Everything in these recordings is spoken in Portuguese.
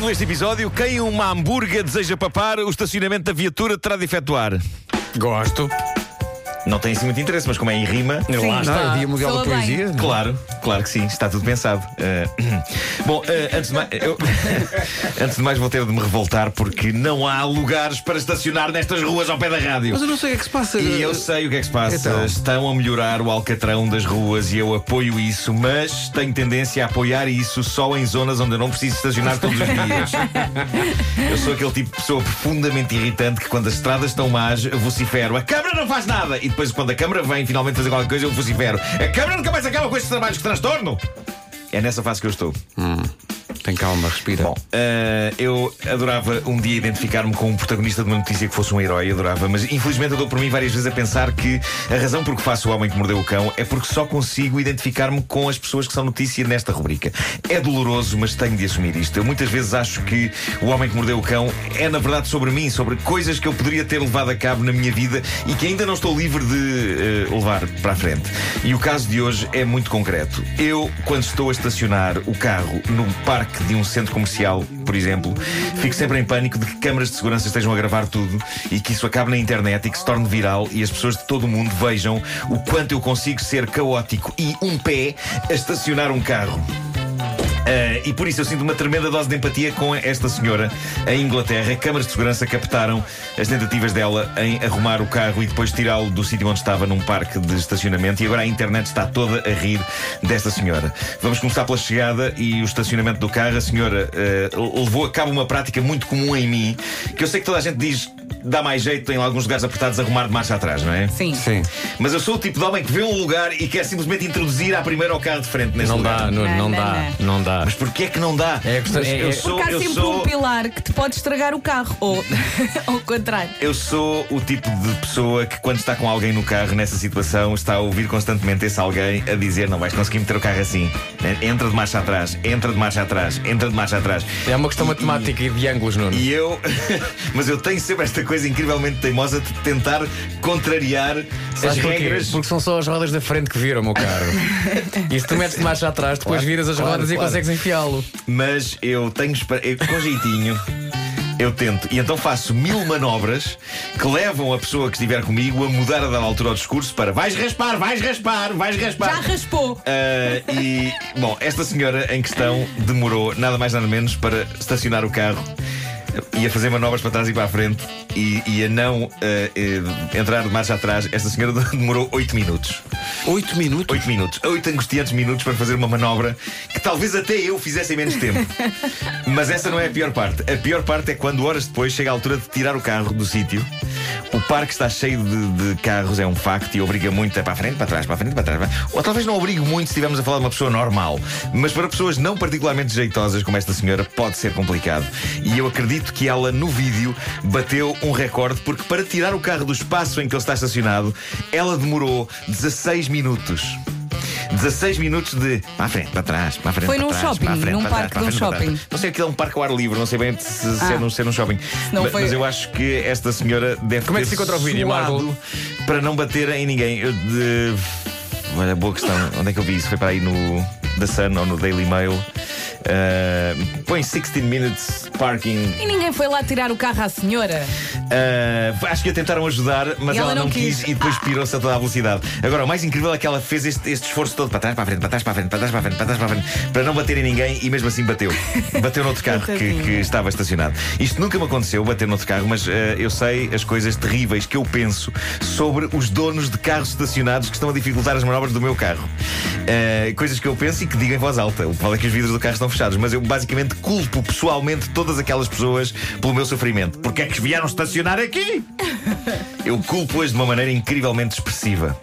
Título deste episódio: Quem uma hambúrguer deseja papar, o estacionamento da viatura terá de efetuar. Gosto. Não tem assim muito interesse, mas como é em rima. Sim, Lá está, é Dia Mundial da Soa bem. Poesia. Claro, claro que sim, está tudo pensado. Uh, bom, uh, antes, de mais, eu- antes de mais vou ter de me revoltar porque não há lugares para estacionar nestas ruas ao pé da rádio. Mas eu não sei o que é que se passa. E eu sei o que é que se passa. Então. Estão a melhorar o alcatrão das ruas e eu apoio isso, mas tenho tendência a apoiar isso só em zonas onde eu não preciso estacionar todos os dias. eu sou aquele tipo de pessoa profundamente irritante que quando as estradas estão más, vocifero. A Câmara não faz nada! E depois, quando a Câmara vem finalmente fazer qualquer coisa, eu vocifero. A Câmara nunca mais acaba com estes trabalhos que transtorno! É nessa fase que eu estou. Tem calma, respira. Bom, eh, eu adorava um dia identificar-me com um protagonista de uma notícia que fosse um herói, adorava, mas infelizmente eu dou por mim várias vezes a pensar que a razão por que faço o homem que mordeu o cão é porque só consigo identificar-me com as pessoas que são notícia nesta rubrica. É doloroso, mas tenho de assumir isto. Eu muitas vezes acho que o homem que mordeu o cão é na verdade sobre mim, sobre coisas que eu poderia ter levado a cabo na minha vida e que ainda não estou livre de eh, levar para a frente. E o caso de hoje é muito concreto. Eu, quando estou a estacionar o carro no parque de um centro comercial, por exemplo, fico sempre em pânico de que câmaras de segurança estejam a gravar tudo e que isso acabe na internet e que se torne viral e as pessoas de todo o mundo vejam o quanto eu consigo ser caótico e um pé a estacionar um carro. Uh, e por isso eu sinto uma tremenda dose de empatia com esta senhora. Em Inglaterra, câmaras de segurança captaram as tentativas dela em arrumar o carro e depois tirá-lo do sítio onde estava, num parque de estacionamento. E agora a internet está toda a rir desta senhora. Vamos começar pela chegada e o estacionamento do carro. A senhora uh, levou a cabo uma prática muito comum em mim, que eu sei que toda a gente diz dá mais jeito em alguns lugares apertados arrumar de marcha atrás, não é? Sim. Sim. Mas eu sou o tipo de homem que vê um lugar e quer simplesmente introduzir à primeira ao carro de frente nesse Não lugar. dá, Nuno, não Não, dá, não, não dá. Mas porquê é que não dá? É questão- Mas é- eu é- sou, Porque há eu sempre sou, um pilar que te pode estragar o carro. Ou ao contrário. eu sou o tipo de pessoa que quando está com alguém no carro nessa situação está a ouvir constantemente esse alguém a dizer não vais conseguir meter o carro assim. Entra de marcha atrás, entra de marcha atrás, entra de marcha atrás. É uma questão E- matemática e de ângulos, Nuno. E eu, mas eu tenho sempre esta coisa incrivelmente teimosa de tentar contrariar as Sabes porquê? regras. Porque são só as rodas da frente que viram o meu carro. e se tu metes de marcha atrás, depois Claro, viras as claro, rodas e claro. consegues enfiá-lo. Mas eu tenho eu, com jeitinho. Eu tento. E então faço mil manobras que levam a pessoa que estiver comigo a mudar a dada altura o discurso para vais raspar, vais raspar, vais raspar. Já raspou. Ah, e, bom, esta senhora em questão demorou nada mais nada menos para estacionar o carro e a fazer manobras para trás e para a frente e, e a não ah, eh, entrar de marcha atrás. Esta senhora demorou 8 minutos. Oito minutos. 8 minutos. 8 angustiantes minutos para fazer uma manobra que talvez até eu fizesse em menos tempo. Mas essa não é a pior parte. A pior parte é quando horas depois chega a altura de tirar o carro do sítio. O parque está cheio de, de carros, é um facto, e obriga muito a para a frente, para trás, para a frente, para trás. Ou talvez não obrigue muito se estivermos a falar de uma pessoa normal. Mas para pessoas não particularmente jeitosas como esta senhora, pode ser complicado. E eu acredito que ela, no vídeo, bateu um recorde, porque para tirar o carro do espaço em que ele está estacionado, ela demorou 16 minutos. 16 minutos de para a frente, para trás, para a frente. Foi para num trás, shopping, frente, num para trás, parque para a de um trás. shopping. Não sei aquilo é um parque ao ar livre, não sei bem se, se Ah. é, num, se é num shopping. não mas, foi- mas eu acho que esta senhora deve Como é que se encontra o vídeo, Marco? para não bater em ninguém. Eu de... Olha, boa questão. Onde é que eu vi isso? Foi para aí no The Sun ou no Daily Mail. Uh, põe 16 minutes parking. E ninguém foi lá tirar o carro à senhora. Uh, acho que a tentaram ajudar, mas ela, ela não não quis, quis. e depois pirou-se a toda a velocidade. Agora, o mais incrível é que ela fez este, este esforço todo para trás, para a frente, para trás, para a frente, para trás, para a frente, para trás, para a frente, para não bater em ninguém e mesmo assim bateu. Bateu noutro carro que, que estava estacionado. Isto nunca me aconteceu, bater noutro carro, mas uh, eu sei as coisas terríveis que eu penso sobre os donos de carros estacionados que estão a dificultar as manobras do meu carro. Uh, coisas que eu penso e que digo em voz alta. O problema é que os vidros do carro estão fechados, mas eu basicamente culpo pessoalmente todas aquelas pessoas pelo meu sofrimento. Porque é que vieram estacionar aqui? Eu culpo-as de uma maneira incrivelmente expressiva.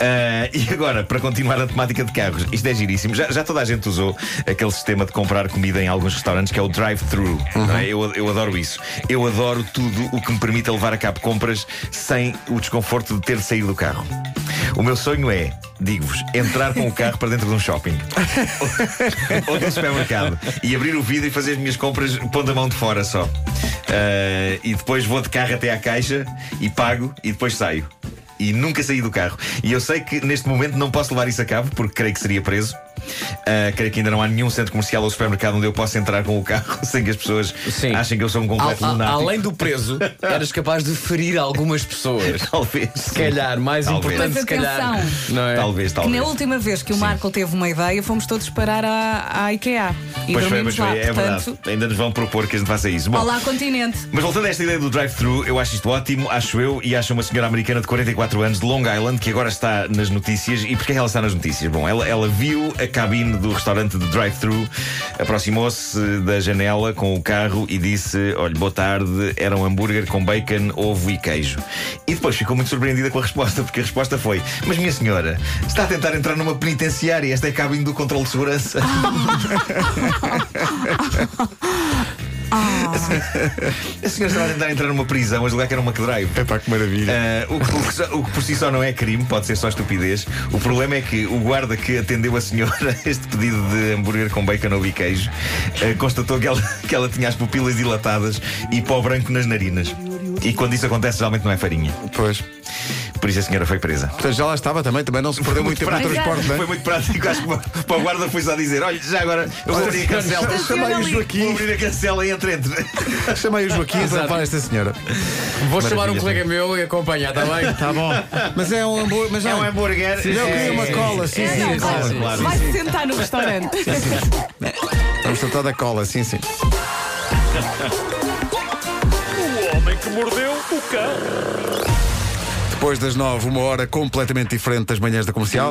Ah, e agora, para continuar a temática de carros, isto é giríssimo. Já, já toda a gente usou aquele sistema de comprar comida em alguns restaurantes que é o drive-thru. não é? eu, eu adoro isso. Eu adoro tudo o que me permita levar a cabo compras sem o desconforto de ter de sair do carro. O meu sonho é, digo-vos, entrar com o carro para dentro de um shopping ou de um supermercado e abrir o vidro e fazer as minhas compras pondo a mão de fora só. Ah, e depois vou de carro até à caixa e pago e depois saio. E nunca saí do carro. E eu sei que neste momento não posso levar isso a cabo porque creio que seria preso. Ah, creio que ainda não há nenhum centro comercial ou supermercado onde eu possa entrar com o carro sem que as pessoas Sim. achem que eu sou um completo Al- lunático. além do preso, eras capaz de ferir algumas pessoas. Talvez. Se calhar, mais Talvez. importante, Mas se calhar. Não é? Talvez, Que talvez. na última vez que o Marco teve uma ideia, fomos todos parar à, à IKEA. E Pois foi, pois foi, lá. é Portanto, verdade. Ainda nos vão propor que a gente faça isso. Bom, olá, continente. Mas voltando a esta ideia do drive-thru, eu acho isto ótimo, acho eu, e acho uma senhora americana de 44 anos de Long Island que agora está nas notícias. E porquê é que ela está nas notícias? Bom, ela, ela viu a cabine do restaurante de drive-thru, aproximou-se da janela com o carro e disse: Olha, boa tarde, era um hambúrguer com bacon, ovo e queijo. E depois ficou muito surpreendida com a resposta, porque a resposta foi: Mas minha senhora, está a tentar entrar numa penitenciária, esta é a cabine do controle de segurança. A senhora estava a tentar entrar numa prisão, a julgar que era uma drive. Epá, que maravilha. Ah, o, que- o que só- o que por si só não é crime, pode ser só estupidez. O problema é que o guarda que atendeu a senhora a este pedido de hambúrguer com bacon ou queijo ah, constatou que ela, que ela tinha as pupilas dilatadas e pó branco nas narinas. E quando isso acontece, geralmente não é farinha. Pois. Por isso a senhora foi presa. Portanto, já lá estava também, também não se perdeu muito tempo no transporte, não Foi é? muito prático. Acho que para o guarda foi só dizer: olha, já agora eu vou abrir a cancela. Chamei o Vou Joaquim, abrir a cancela e entre entre. chamei o Joaquim para levar esta senhora. Vou chamar um Maravilha. colega meu e acompanhar, está bem? Tá bom. Mas é um hambúrguer. Mas É um não, hambúrguer. eu queria uma cola, sim, É, sim. cola. vai, claro. vai se sentar no restaurante. Vamos tratar da cola, sim, sim. O homem que mordeu o cão. Depois das nove, uma hora completamente diferente das manhãs da comercial.